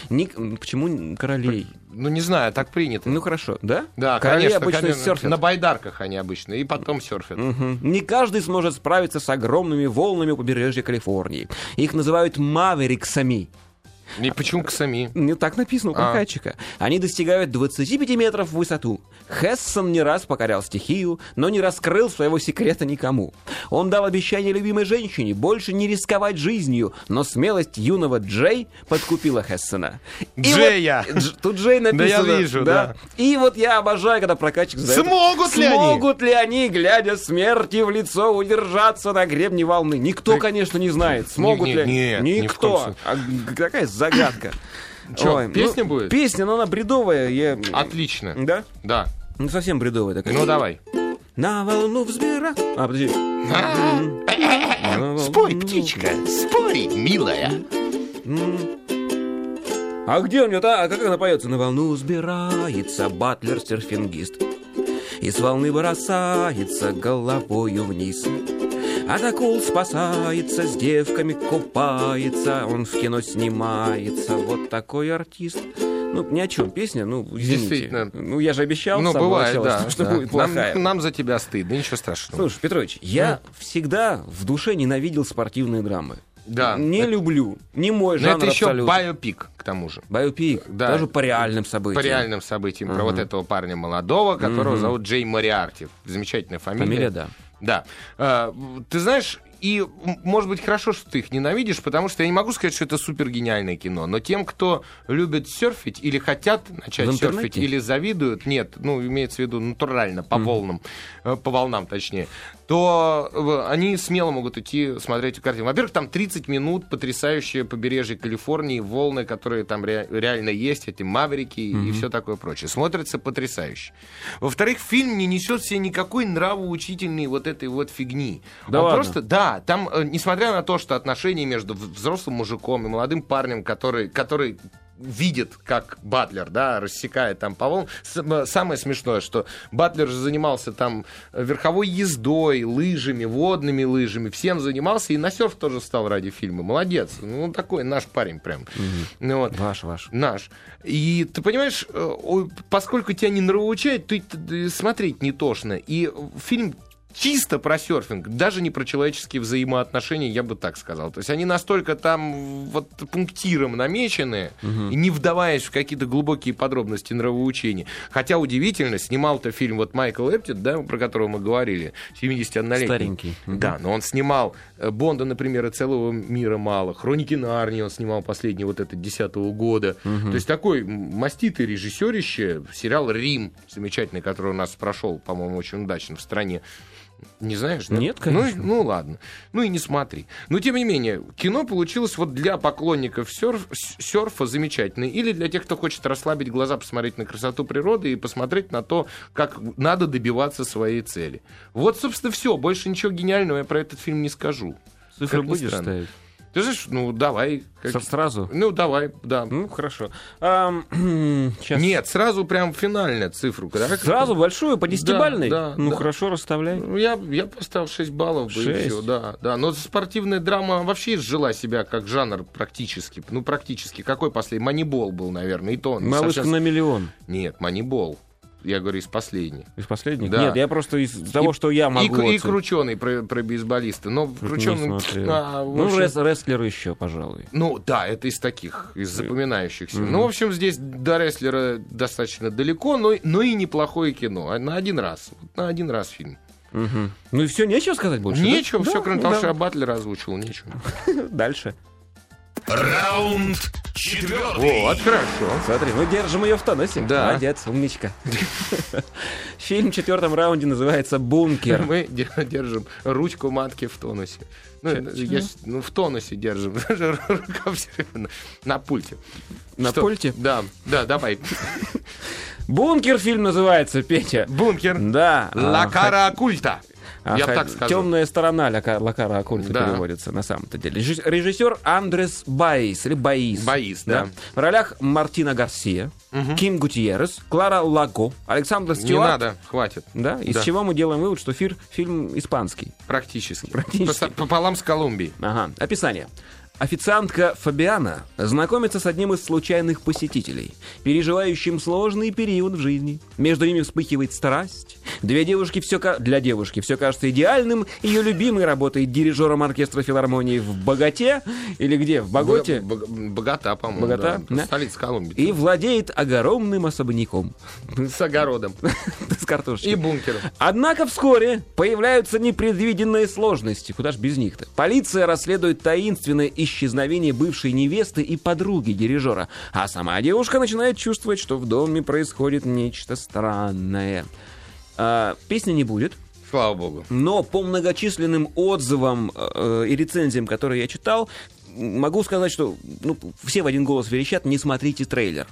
Ни- Почему королей? Ну, не знаю, так принято. Ну хорошо, да? Да, Короли конечно, обычно конечно. серфят. На байдарках они обычно, и потом серфят. Мгм. Не каждый сможет справиться с огромными волнами у побережья Калифорнии. Их называют мавериксами. И почему к сами? Не так написано у А. прокатчика. Они достигают 25 метров в высоту. Хессон не раз покорял стихию, но не раскрыл своего секрета никому. Он дал обещание любимой женщине больше не рисковать жизнью, но смелость юного Джей подкупила Хессона. И Джея! вот- Дж- тут Джей написано. Да я вижу, да. И вот я обожаю, когда прокатчик задает... Смогут ли они? Смогут ли они, глядя смерти в лицо, удержаться на гребне волны? Никто, конечно, не знает, смогут не- ли нет, ни в Никто. коем А какая загадка. Чё, Ой, песня ну, будет? Песня, но она бредовая. Я... Отлично. Да? Да. Ну, совсем бредовая такая. Ну, давай. На волну взбира... А, подожди. Волну- Спой, птичка, спой, милая. А где у нее та? А как она поется? На волну взбирается батлер-серфингист. И с волны бросается головою вниз. От акул спасается, с девками купается, он в кино снимается. Вот такой артист. Ну, ни о чем песня, ну, извините. Действительно. Ну, я же обещал, Ну, бывает, да. что да. будет Нам- плохая. Нам, за тебя стыдно, ничего страшного. Слушай, Петрович, я всегда в душе ненавидел спортивные драмы. Да. Не Это- люблю. Не мой Но жанр это еще абсолютно. байопик, к тому же. Биопик. Да. Даже по реальным событиям. По реальным событиям про вот этого парня молодого, которого зовут Джей Мориарти. Замечательная фамилия. Фамилия, да. Да. А, ты знаешь, и, может быть, хорошо, что ты их ненавидишь, потому что я не могу сказать, что это супер гениальное кино. Но тем, кто любит серфить или хотят начать серфить, или завидуют, нет, ну, имеется в виду натурально, по волнам, э, по волнам точнее, то э, они смело могут идти смотреть эту картину. Во-первых, там 30 минут потрясающее побережье Калифорнии, волны, которые там ре- реально есть, эти маврики и все такое прочее. Смотрится потрясающе. Во-вторых, фильм не несет в себе никакой нравоучительной вот этой вот фигни. Да Он ладно? просто, да, там, э, несмотря на то, что отношения между взрослым мужиком и молодым парнем, который, который видит, как Батлер, да, рассекает там по волнам. Самое смешное, что Батлер же занимался там верховой ездой, лыжами, водными лыжами, всем занимался, и на серф тоже стал ради фильма. Молодец. Ну, такой наш парень прям. Ну, вот. Ваш, ваш. Наш. И ты понимаешь, э, поскольку тебя не нравоучают, то и т- т- смотреть не тошно. И фильм чисто про серфинг, даже не про человеческие взаимоотношения, я бы так сказал. То есть они настолько там вот пунктиром намечены, и не вдаваясь в какие-то глубокие подробности нравоучения. Хотя удивительно, снимал-то фильм вот Майкл Эптит, да, про которого мы говорили, 71-летний. Старенький. Да, но он снимал э, Бонда, например, и целого мира мало. Хроники Нарнии он снимал последний вот этот десятого года. То есть такой маститый режиссерище. Сериал Рим замечательный, который у нас прошел, по-моему, очень удачно в стране. Не знаешь, да? Нет, Ну, конечно. Ну, ладно. Ну и не смотри. Но тем не менее, кино получилось вот для поклонников серф- серфа замечательное. Или для тех, кто хочет расслабить глаза, посмотреть на красоту природы и посмотреть на то, как надо добиваться своей цели. Вот, собственно, все. Больше ничего гениального я про этот фильм не скажу. Цифры будешь ставить? Ты знаешь, ну давай. Как- Сразу? Ну давай, да. Ну, хорошо. Сейчас. Нет, сразу прям финальная цифру. да? Сразу большую, по десятибальной? да, ну, да. хорошо, расставляй. Ну, Я, я поставил 6 баллов, бы, и Шесть? все, да, да. Но спортивная драма вообще изжила себя как жанр практически. Ну, практически. Какой последний? Манибол был, наверное, и то Малышка совсем- на миллион. Нет, Манибол. Я говорю, из последних. Из последних? Да. Нет, я просто из того, И- что я И, могу... и оценить. крученый про, про бейсболиста. Но крученый... а, ну, общем- рес- рестлеры еще, пожалуй. Ну, да, это из таких, из запоминающихся. Ну, в общем, здесь до рестлера достаточно далеко, но, но и неплохое кино. А На один раз. На один раз фильм. Мгм. Ну и все, нечего сказать больше? да? Нечего, все, Да, кроме ну, того, что я давай. Батлера озвучил, нечего. Дальше. Раунд четвертый. Вот, хорошо. Смотри, мы держим ее в тонусе. Да. Молодец, умничка. Фильм в четвертом раунде называется «Бункер». Мы де- держим ручку матки в тонусе. Ну, Чё- я ну, в тонусе держим. Рука всё время на пульте. На Что? пульте? Да, да, давай. «Бункер» фильм называется, Петя. Бункер. Да. Ла а, кара оккульта. А, Я ха- так скажу. Темная сторона Лакара Акульта Да. переводится на самом-то деле. Режисс- Режиссер Андрес Баис или Баис. Баис, да. В ролях Мартина Гарсия, Ким Гутьеррес, Клара Лаго, Александр Не Стюарт. надо, хватит. Да, из Да. чего мы делаем вывод, что фир, фильм испанский. Практически. Практически. Пополам с Колумбией. Ага, описание. Официантка Фабиана знакомится с одним из случайных посетителей, переживающим сложный период в жизни. Между ними вспыхивает страсть. Две девушки все для девушки все кажется идеальным. Ее любимый работает дирижером оркестра филармонии в Богате или где? В Боготе? Бог- Богата, по-моему. Богата, да. да. Столица Колумбии. И владеет огромным особняком с огородом. с картошечкой. И бункером. Однако вскоре появляются непредвиденные сложности. Куда ж без них-то? Полиция расследует таинственное исчезновение бывшей невесты и подруги дирижера. А сама девушка начинает чувствовать, что в доме происходит нечто странное. А, песни не будет. Слава богу. Но по многочисленным отзывам э, и рецензиям, которые я читал, могу сказать, что ну, все в один голос верещат, не смотрите трейлер.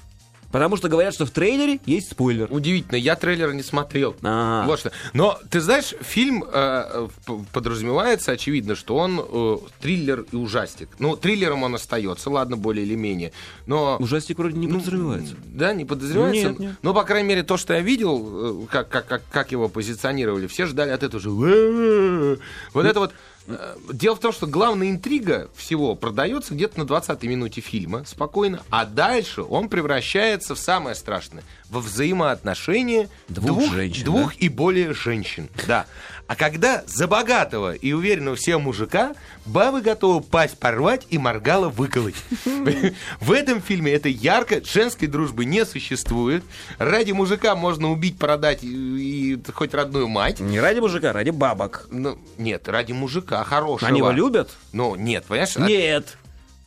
Потому что говорят, что в трейлере есть спойлер. Удивительно, я трейлер не смотрел. А. Вот что. Но ты знаешь, фильм э, подразумевается, очевидно, что он э, триллер и ужастик. Ну, триллером он остается, ладно, более или менее. Но Ужастик вроде не Ну, подразумевается. Да, не подозревается. Нет, нет. Но, по крайней мере, то, что я видел, э, как, как, как, как его позиционировали, все ждали от этого же. Вот это вот. Э, Дело в том, что главная интрига всего продается где-то на 20-й минуте фильма, спокойно, а дальше он превращается в самое страшное, во взаимоотношения Двух женщин, двух и более женщин. Да. А когда за богатого и уверенного в себе мужика бабы готовы пасть порвать и моргала выколоть. В этом фильме это ярко, женской дружбы не существует. Ради мужика можно убить, продать и, хоть родную мать. Не ради мужика, ради бабок. Ну, нет, ради мужика хорошего. Они его любят? Ну, нет, понимаешь? Нет.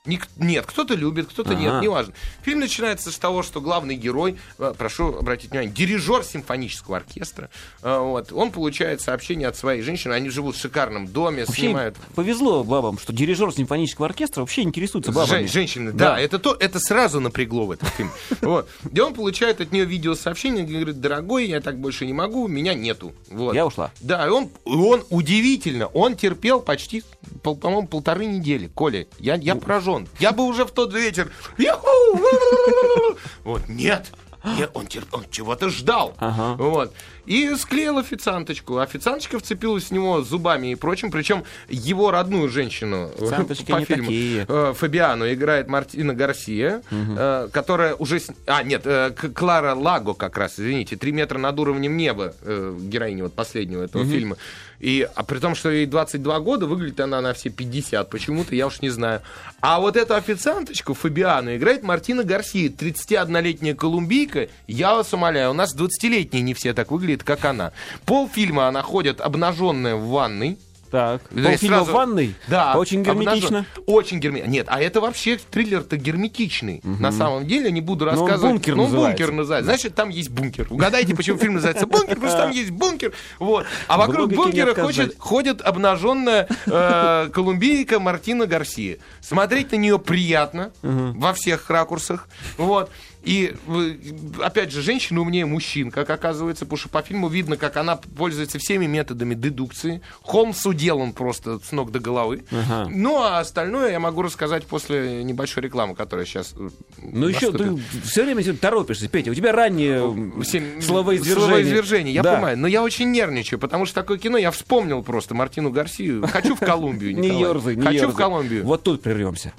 Ник- Нет, кто-то любит, кто-то нет, Ага. неважно. Фильм начинается с того, что главный герой, э, прошу обратить внимание, дирижер симфонического оркестра, э, вот, он получает сообщение от своей женщины, они живут в шикарном доме, Вообще снимают... повезло бабам, что дирижер симфонического оркестра вообще интересуется бабами. Жен- женщины, да, Да. это то, это сразу напрягло в этот фильм. Вот. Где он получает от нее видеосообщение, где говорит, дорогой, я так больше не могу, меня нету. Вот. Я ушла. Да, и он, и он удивительно, он терпел почти, по-моему, полторы недели. Коля, я, я поражен. Я бы уже в тот вечер... «Яху! Вот, нет. Нет, он, он чего-то ждал. Ага. Вот. И склеил официанточку. Официанточка вцепилась в него зубами и прочим. Причем его родную женщину Официанточки по фильму, такие. э, Фабиану играет Мартина Гарсия, э, которая уже... с- А, нет, э, Клара Лаго как раз, извините, «Три метра над уровнем неба», героиня вот последнего этого фильма. И, а при том, что ей 22 года, выглядит она на все 50, почему-то, я уж не знаю. А вот эту официанточку Фабиану играет Мартина Гарсия, 31-летняя колумбийка. Я вас умоляю, у нас 20-летние не все так выглядят, как она. Полфильма она ходит обнаженная в ванной. Так, и полфильма сразу- в ванной? Да. Очень герметично. обнажен- Очень герметично. Нет, а это вообще триллер-то герметичный. На самом деле, не буду Но он рассказывать. «Бункер» Ну, называется. бункер называется. Значит, там есть бункер. Угадайте, почему фильм называется «Бункер», потому что там есть бункер. Вот. А вокруг бункера отказать. ходит, обнаженная э, колумбийка Мартина Гарсия. Смотреть на нее приятно во всех ракурсах. Вот. И, э, опять же, женщина умнее мужчин, как оказывается, потому что по фильму видно, как она пользуется всеми методами дедукции. Холмс уделан просто с ног до головы. Ага. Ну, а остальное я могу рассказать после небольшой рекламы, которая сейчас Ну еще ты все время торопишься, Петя. У тебя раннее м, Семь- словоизвержение. словоизвержение, я Да. понимаю. Но я очень нервничаю, потому что такое кино я вспомнил просто Мартину Гарсию. Хочу в Колумбию, Не ерзай, не Хочу в Колумбию. Вот тут прервемся.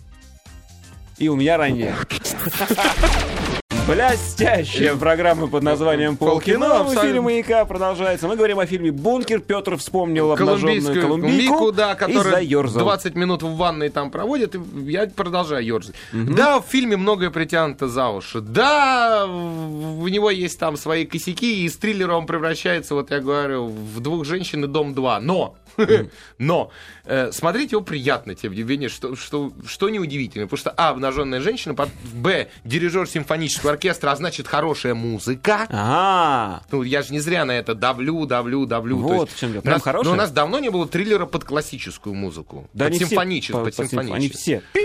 И у меня ранее. Блестящая программа под названием Полкино, в эфире. «Маяка» продолжается. Мы говорим о фильме «Бункер». Петр вспомнил обнаженную колумбийку Мику, да, которая заерзал. 20 минут в ванной там проводит, и я продолжаю ерзать. Да, в фильме многое притянуто за уши. Да, в него есть там свои косяки, и из триллера он превращается, вот я говорю, в «Двух женщин и дом 2». Но! Но э, смотреть его приятно, тем не менее, что, что, что неудивительно. Потому что, а, обнаженная женщина, под- б, дирижер симфонического оркестра, а значит, хорошая музыка. Ага. Ну, я же не зря на это давлю, давлю, давлю. Вот есть в чем дело. Прям нас- хорошая? Но у нас давно не было триллера под классическую музыку. Да под симфоническую, по- под под симф- Они симфоническую. все.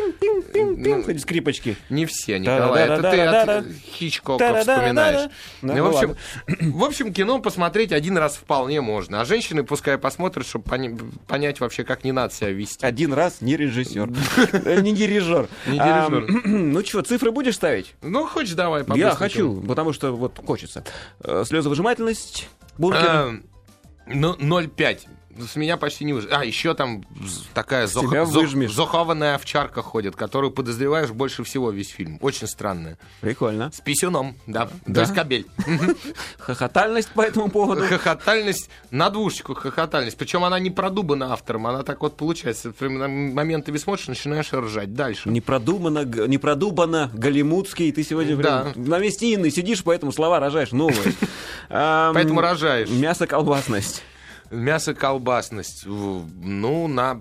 Ну, хоть скрипочки. Не все, Николай. Это ты от Хичкока вспоминаешь. Ну, ну в, общем, в общем, кино посмотреть один раз вполне можно. А женщины пускай посмотрят, чтобы понять вообще, как не надо себя вести. Один раз не режиссер. Э, Не дирижер. Не дирижер. Ну что, цифры будешь ставить? Ну, хочешь, давай Я хочу, потому что вот хочется. Э, Слезовыжимательность, бункер. А, Ну, 0,5. Ну, С меня почти не выж... А, еще там такая зох- зох- зохованная овчарка ходит, которую подозреваешь больше всего весь фильм. Очень странная. Прикольно. С писюном, да. То Да? есть кабель. Хохотальность по этому поводу. Хохотальность, на двушечку хохотальность. Причем она не продумана автором, она так вот получается. Прям Моментами смотришь, начинаешь ржать. Дальше. Не продумано, не продумано, голливудский. Ты сегодня Да. на месте Инны сидишь, поэтому слова рожаешь новые. Поэтому рожаешь. Мясо-колбасность. Мясо колбасность. Ну, на,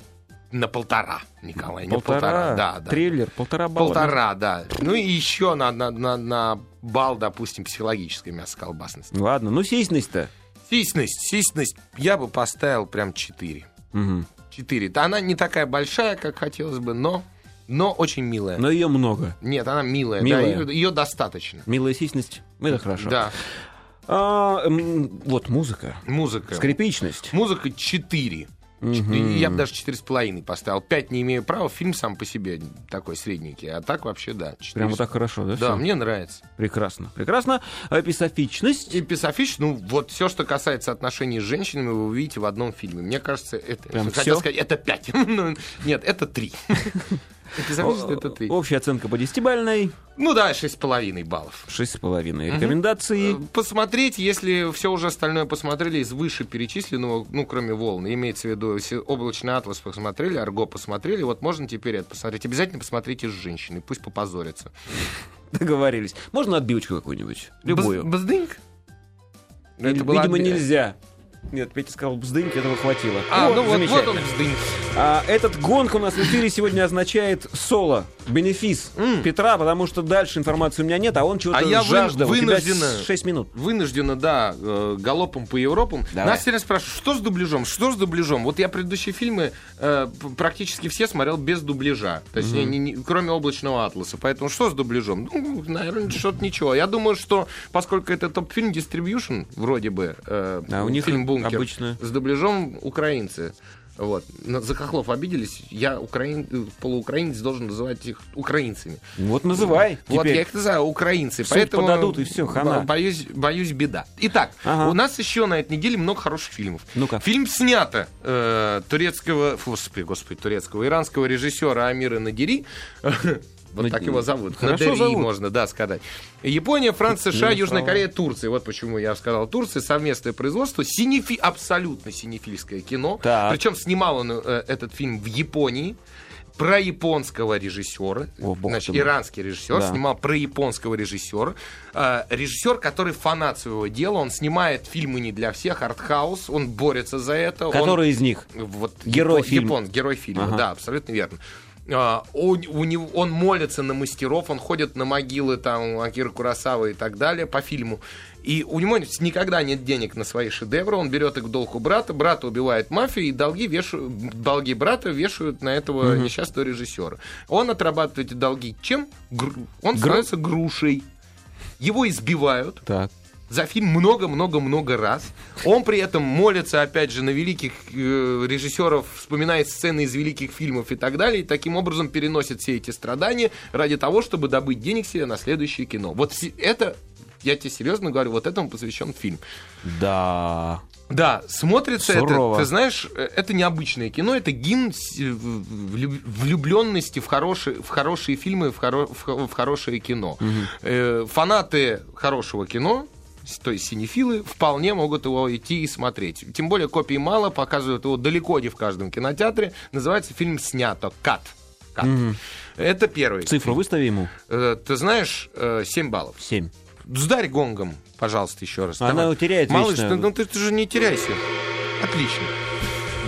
на полтора, Николай. не Полтора. Да, да. Триллер, полтора балла. Полтора, да. Ну и еще на, на, на, на бал, допустим, психологической мясоколбасности. Ладно, ну сисьность-то. Сисьность, сисьность я бы поставил прям 4. Мгм. 4. Да, она не такая большая, как хотелось бы, но, но очень милая. Но ее много. Нет, она милая. Милая. Да, ее, достаточно. Милая сисьность. Это хорошо. Да. А, вот музыка. Музыка. Скрипичность. Музыка 4. Угу. Я бы даже 4,5 поставил. Пять не имею права. Фильм сам по себе такой средненький. А так вообще, да. 4... Прямо так хорошо, да? Да, всё? мне нравится. Прекрасно. Прекрасно. А эписофичность? Эписофичность, ну, вот все, что касается отношений с женщинами, вы увидите в одном фильме. Мне кажется, это... Прям Хотел сказать, это пять. Ну, нет, это три. Эпизодически это 3. Общая оценка по десятибальной. Ну да, 6,5 баллов. 6,5 рекомендации. Угу. Посмотреть, если все уже остальное посмотрели из вышеперечисленного, ну, кроме волн, имеется в виду, если облачный атлас посмотрели, арго посмотрели, вот можно теперь это посмотреть. Обязательно посмотрите с женщиной, пусть попозорятся. Договорились. Можно отбивочку какую-нибудь? Любую. Бздыньк? Это Видимо, нельзя. Нет, Петя сказал бздыньк, этого хватило. А, Вот, ну вот, вот он бздыньк. А, этот гонг у нас в эфире сегодня означает соло, бенефис Петра, потому что дальше информации у меня нет, а он чего-то А я жаждал. Вынуждена- 6 минут. Вынуждена, да, э, галопом по Европам. Давай. Нас все время спрашивают, что с дубляжом, что с дубляжом? Вот я предыдущие фильмы э, практически все смотрел без дубляжа. Точнее, не- не- кроме «Облачного атласа». Поэтому что с дубляжом? Ну, наверное, что-то ничего. Я думаю, что поскольку это топ-фильм Distribution, вроде бы, э, А у них фильм «Бункер», обычно- с дубляжом украинцы. Вот. За хохлов обиделись. Я украин... э, полуукраинец должен называть их украинцами. Вот называй. Вот теперь. я их называю украинцы. суд поэтому подадут, и всё, хана. бо- Боюсь, боюсь беда. Итак, Ага. у нас еще на этой неделе много хороших фильмов. Ну-ка. Фильм снято э, турецкого, господи, господи, турецкого, иранского режиссера Амира Надири. Вот Нади- так его зовут. Хорошо Надири зовут. можно, да, сказать. Япония, Франция, США, Южная слава. Корея, Турция. Вот почему я сказал Турция. Совместное производство. Синефи... Абсолютно синефильское кино. Причем снимал он э, этот фильм в Японии про японского режиссера. О, бог Значит, ты иранский режиссер Да. снимал про японского режиссера. Э, режиссер, который фанат своего дела, он снимает фильмы не для всех, артхаус, он борется за это. он- Который из них? вот Герой Япон- фильма. Япон, герой фильма, Ага. да, абсолютно верно. А, у, у него, он молится на мастеров, он ходит на могилы там Акира Курасава и так далее по фильму. И у него никогда нет денег на свои шедевры, он берет их в долг у брата, брата убивает мафия, и долги, вешают, долги брата вешают на этого несчастного режиссера. Он отрабатывает эти долги чем? Гру- он становится грушей. Его избивают, Так. За фильм много-много-много раз. Он при этом молится, опять же, на великих э, режиссеров, вспоминает сцены из великих фильмов и так далее, и таким образом переносит все эти страдания ради того, чтобы добыть денег себе на следующее кино. Вот это, я тебе серьезно говорю, вот этому посвящен фильм. Да. Да, смотрится Сурово. это, ты знаешь, э, это необычное кино, это гимн э, влюбленности в хорошие, в хорошие фильмы, в, хоро- в в хорошее кино. Э, фанаты хорошего кино, то есть синефилы, вполне могут его идти и смотреть. Тем более копий мало, показывают его далеко не в каждом кинотеатре. Называется фильм «Снято». «Кат». «Кат». Это первый. Цифру выстави ему. Э, Ты знаешь, э, 7 баллов. 7. Сдарь гонгом, пожалуйста, еще раз. Она Давай. теряет Малыш, вечно. ты, ну ты, ты же не теряйся. Отлично.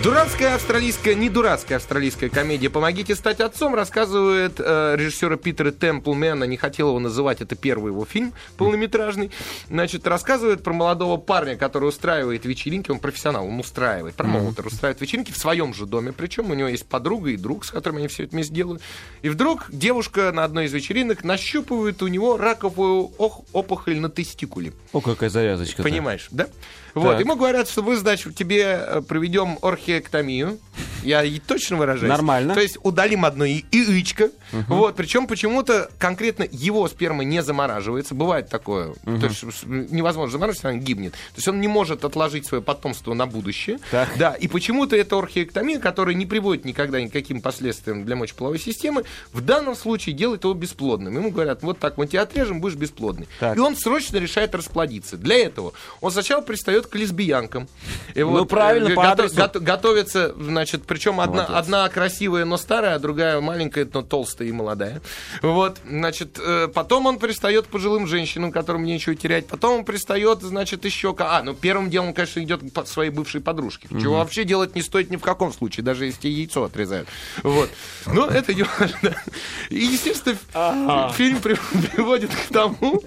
Дурацкая австралийская, не дурацкая австралийская комедия «Помогите стать отцом» рассказывает э, режиссера Питера Темплмена, не хотел его называть, это первый его фильм полнометражный, значит, рассказывает про молодого парня, который устраивает вечеринки, он профессионал, он устраивает, промоутер, устраивает вечеринки в своем же доме, причем у него есть подруга и друг, с которыми они все это вместе делают. И вдруг девушка на одной из вечеринок нащупывает у него раковую опухоль на тестикуле. О, какая завязочка. Понимаешь, да? Вот, Так. ему говорят, что мы, значит, тебе э, проведем орхиэктомию. Я точно выражаюсь. Нормально. То есть удалим одно и- яичко. Вот, причем почему-то конкретно его сперма не замораживается. Бывает такое. То есть невозможно замораживать, она гибнет. То есть он не может отложить свое потомство на будущее. Так. Да, и почему-то эта орхиэктомия, которая не приводит никогда никаким последствиям для мочеполовой системы, в данном случае делает его бесплодным. Ему говорят, вот так мы тебя отрежем, будешь бесплодный. Так. И он срочно решает расплодиться. Для этого он сначала пристает к лесбиянкам. И Ну, правильно, э, по гото- адресу. гото- готовится, значит, причем одна, Молодец. одна красивая, но старая, а другая маленькая, но толстая и молодая. Вот, значит, э, потом он пристает к пожилым женщинам, которым нечего терять. Потом он пристает, значит, еще... А, ну, первым делом, конечно, идет к своей бывшей подружке. Чего вообще делать не стоит ни в каком случае, даже если яйцо отрезают. Вот. Но это не важно. И, естественно, фильм при- приводит к тому,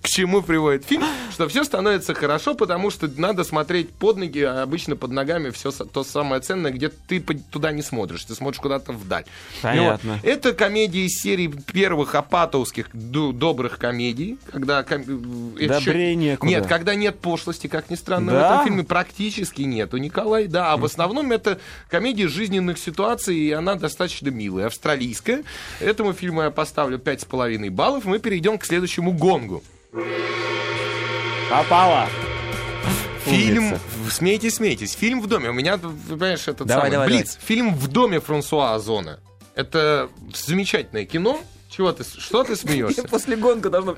к чему приводит фильм, что все становится хорошо, потому что надо смотреть под ноги, а обычно под ногами все то самое ценное, где ты туда не смотришь, ты смотришь куда-то вдаль. Понятно. Вот. Это комедия из серии первых апатовских добрых комедий, когда... ком- э, Добрее некуда. Нет, когда нет пошлости, как ни странно, в Да? этом фильме практически нету. Николай, да, а в основном это комедия жизненных ситуаций, и она достаточно милая, австралийская. Этому фильму я поставлю 5,5 баллов. Мы перейдем к следующему гонгу. Попала. Фильм, Умница. смейтесь, смейтесь, фильм в доме. У меня, понимаешь, этот Давай, самый давай, Блиц. Фильм в доме Франсуа Озона. Это замечательное кино. Чего ты, что ты смеешься? После гонка должно...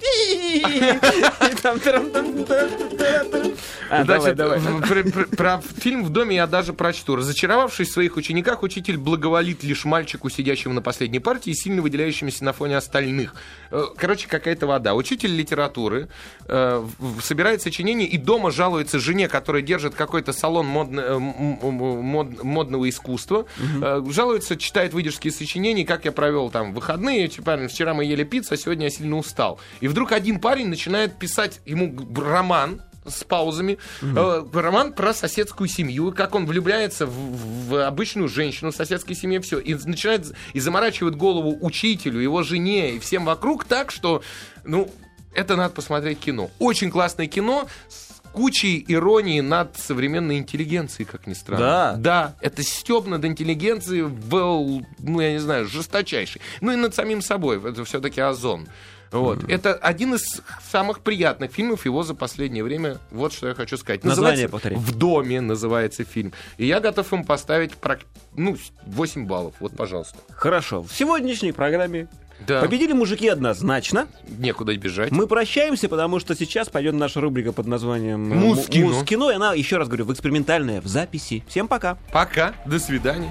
А, давай, Значит, давай. про, про- про фильм в доме я даже прочту. Разочаровавшись в своих учениках, учитель благоволит лишь мальчику, сидящему на последней партии, сильно выделяющемуся на фоне остальных. Э, Короче, какая-то вода. Учитель литературы э, собирает сочинение и дома жалуется жене, которая держит какой-то салон модно- э, мод- модного искусства. Жалуется, читает выдержки из сочинений, как я провел там выходные. Типа, вчера мы ели пиццу, а сегодня я сильно устал. И вдруг один парень начинает писать ему роман, с паузами. Э, роман про соседскую семью, как он влюбляется в, в обычную женщину в соседской семье, все. И начинает и заморачивает голову учителю, его жене и всем вокруг так, что, ну, это надо посмотреть кино. Очень классное кино с кучей иронии над современной интеллигенцией, как ни странно. Да? Да, это стёб над интеллигенцией был, ну, я не знаю, жесточайший. Ну и над самим собой, это все-таки озон. Вот. Это один из самых приятных фильмов его за последнее время. Вот что я хочу сказать. Название повтори. «В доме» называется фильм. И я готов им поставить ну, 8 баллов. Вот, пожалуйста. Хорошо. В сегодняшней программе Да. победили мужики однозначно. Некуда бежать. Мы прощаемся, потому что сейчас пойдет наша рубрика под названием э, Муз-кино. Му- Муз-кино, и она, еще раз говорю, в экспериментальная, в записи. Всем пока. Пока. До свидания.